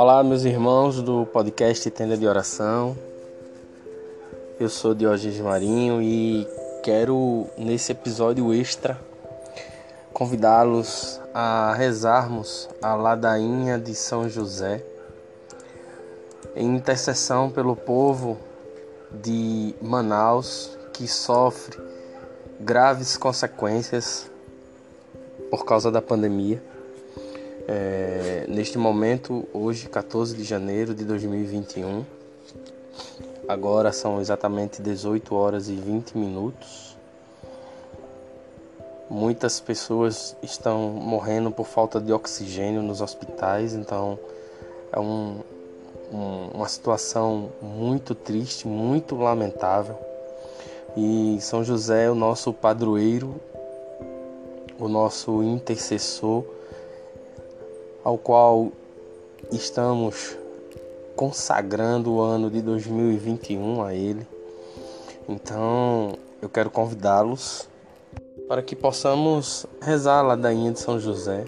Olá, meus irmãos do podcast Tenda de Oração. Eu sou Diógenes Marinho e quero, nesse episódio extra, convidá-los a rezarmos a ladainha de São José em intercessão pelo povo de Manaus que sofre graves consequências por causa da pandemia. É, neste momento, hoje, 14 de janeiro de 2021, agora são exatamente 18 horas e 20 minutos. Muitas pessoas estão morrendo por falta de oxigênio nos hospitais, então é um, um, uma situação muito triste, muito lamentável. E São José é o nosso padroeiro, o nosso intercessor, ao qual estamos consagrando o ano de 2021 a ele. Então, eu quero convidá-los para que possamos rezar a ladainha de São José,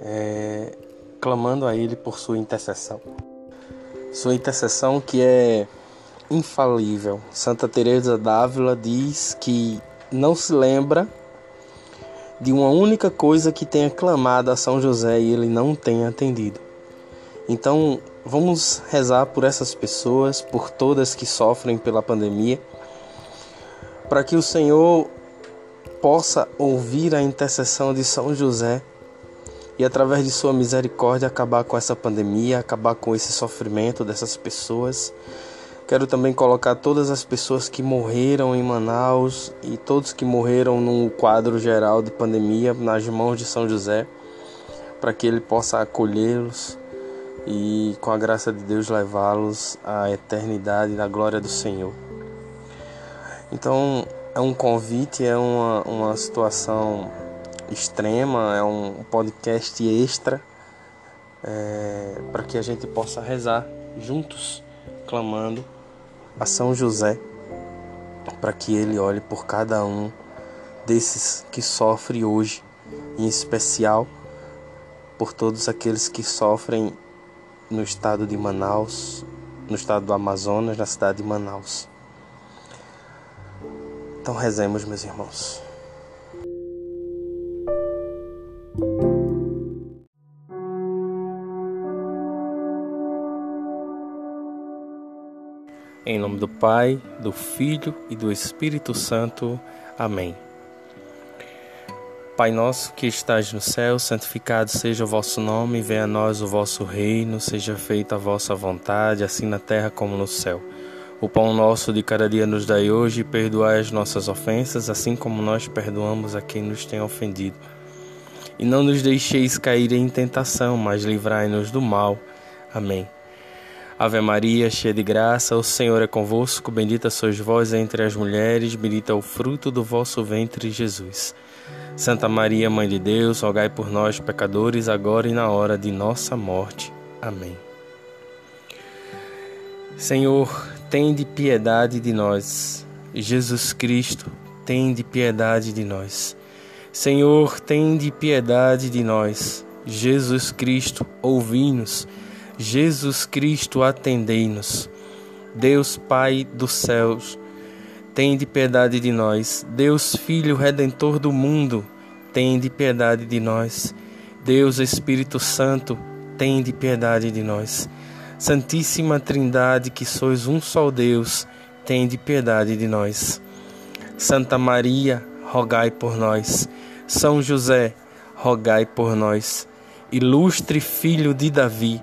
é, clamando a ele por sua intercessão. Sua intercessão que é infalível. Santa Teresa d'Ávila diz que não se lembra de uma única coisa que tenha clamado a São José e ele não tenha atendido. Então, vamos rezar por essas pessoas, por todas que sofrem pela pandemia, para que o Senhor possa ouvir a intercessão de São José e através de sua misericórdia acabar com essa pandemia, acabar com esse sofrimento dessas pessoas Quero também colocar todas as pessoas que morreram em Manaus e todos que morreram no quadro geral de pandemia nas mãos de São José, para que ele possa acolhê-los e, com a graça de Deus, levá-los à eternidade na glória do Senhor. Então, é um convite, é uma, uma situação extrema, é um podcast extra é, para que a gente possa rezar juntos, clamando a São José para que ele olhe por cada um desses que sofre hoje, em especial por todos aqueles que sofrem no estado de Manaus, no estado do Amazonas, na cidade de Manaus. Então rezemos, meus irmãos. Em nome do Pai, do Filho e do Espírito Santo. Amém. Pai nosso que estás no céu, santificado seja o vosso nome, venha a nós o vosso reino, seja feita a vossa vontade, assim na terra como no céu. O pão nosso de cada dia nos dai hoje, e perdoai as nossas ofensas, assim como nós perdoamos a quem nos tem ofendido. E não nos deixeis cair em tentação, mas livrai-nos do mal. Amém. Ave Maria, cheia de graça, o Senhor é convosco, bendita sois vós entre as mulheres, bendito é o fruto do vosso ventre, Jesus. Santa Maria, Mãe de Deus, rogai por nós, pecadores, agora e na hora de nossa morte. Amém. Senhor, tende piedade de nós. Jesus Cristo, tende piedade de nós. Senhor, tende piedade de nós. Jesus Cristo, ouvi-nos. Jesus Cristo, atendei-nos. Deus Pai dos céus, tende piedade de nós. Deus Filho Redentor do mundo, tende piedade de nós. Deus Espírito Santo, tende piedade de nós. Santíssima Trindade, que sois um só Deus, tende piedade de nós. Santa Maria, rogai por nós. São José, rogai por nós. Ilustre Filho de Davi,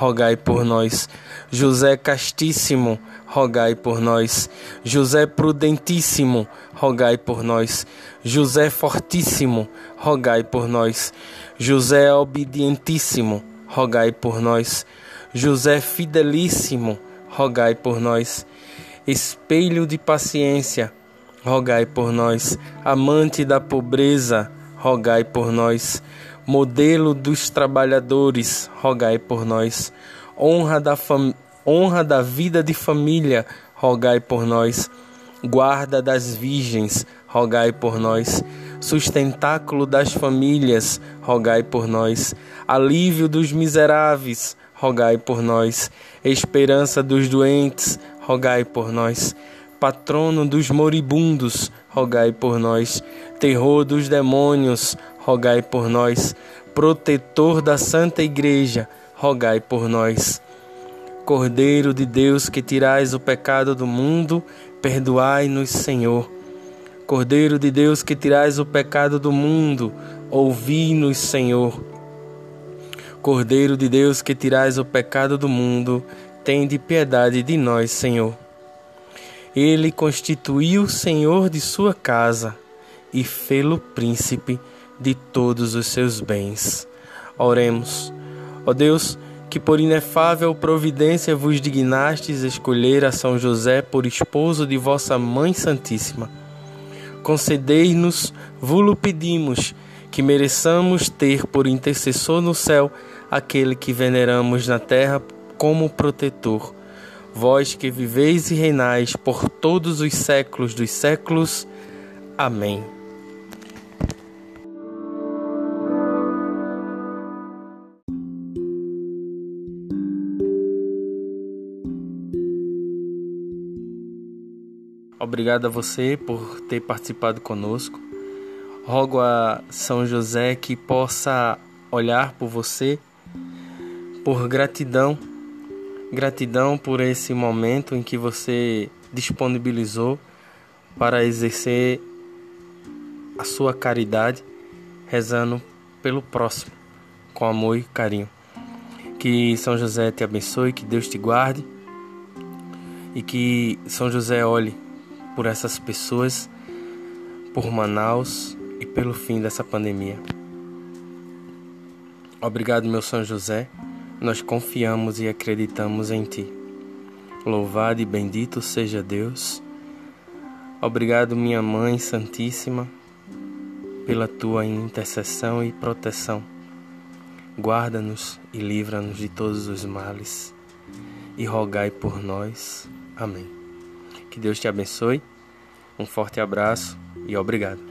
rogai por nós. José Castíssimo, rogai por nós. José Prudentíssimo, rogai por nós. José Fortíssimo, rogai por nós. José Obedientíssimo, rogai por nós. José fidelíssimo, rogai por nós. Espelho de paciência, rogai por nós. Amante da pobreza, rogai por nós. Modelo dos trabalhadores, rogai por nós. Honra da, fam... honra da vida de família, rogai por nós. Guarda das virgens, rogai por nós. Sustentáculo das famílias, rogai por nós. Alívio dos miseráveis, rogai por nós. Esperança dos doentes, rogai por nós. Patrono dos moribundos, rogai por nós. Terror dos demônios, rogai por nós. Protetor da Santa Igreja, rogai por nós. Cordeiro de Deus que tirais o pecado do mundo, perdoai-nos, Senhor. Cordeiro de Deus que tirais o pecado do mundo, ouvi-nos, Senhor. Cordeiro de Deus que tirais o pecado do mundo, tende piedade de nós, Senhor. Ele constituiu Senhor de sua casa e fê-lo príncipe de todos os seus bens. Oremos. Ó Deus, que por inefável providência vos dignastes escolher a São José por esposo de vossa Mãe Santíssima. Concedei-nos, vulo pedimos, que mereçamos ter por intercessor no céu aquele que veneramos na terra como protetor. Vós que viveis e reinais por todos os séculos dos séculos. Amém. Obrigado a você por ter participado conosco. Rogo a São José que possa olhar por você por gratidão, gratidão por esse momento em que você disponibilizou para exercer a sua caridade, rezando pelo próximo, com amor e carinho. Que São José te abençoe, que Deus te guarde e que São José olhe por essas pessoas, por Manaus e pelo fim dessa pandemia. Obrigado, meu São José. Nós confiamos e acreditamos em Ti. Louvado e bendito seja Deus. Obrigado, minha Mãe Santíssima, pela Tua intercessão e proteção. Guarda-nos e livra-nos de todos os males e rogai por nós. Amém. Que Deus te abençoe. Um forte abraço e obrigado.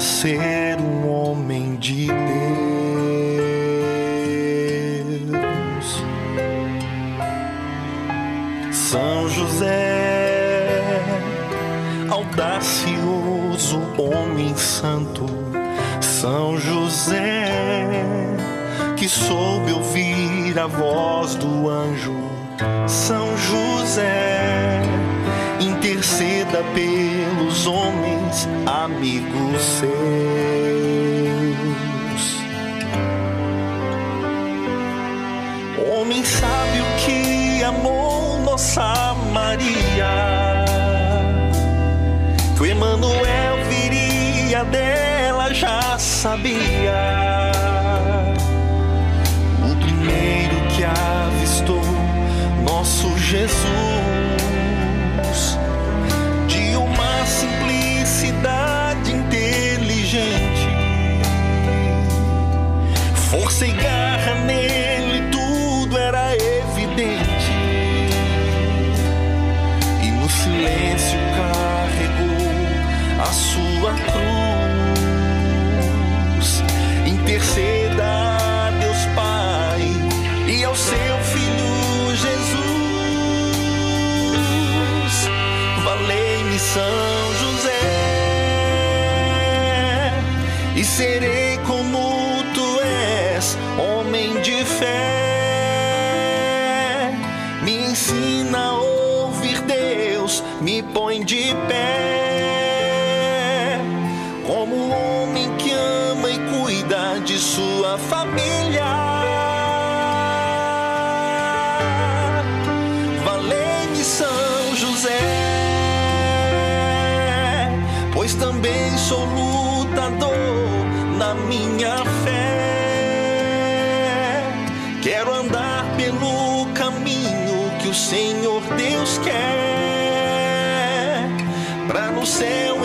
Ser um homem de Deus. São José, audacioso homem santo, São José, que soube ouvir a voz do anjo, São José interceda pelos homens, amigos seus. Homem sábio que amou nossa Maria, que o Emanuel viria dela já sabia. O primeiro que avistou nosso Jesus força e garra nele, tudo era evidente. E no silêncio carregou a sua cruz. Interceda a Deus Pai e ao seu Filho Jesus. Valei-me, me põe de pé. Como um homem que ama e cuida de sua família. Valei-me São José, pois também sou lutador na minha fé. Quero andar pelo caminho que o Senhor Deus quer no seu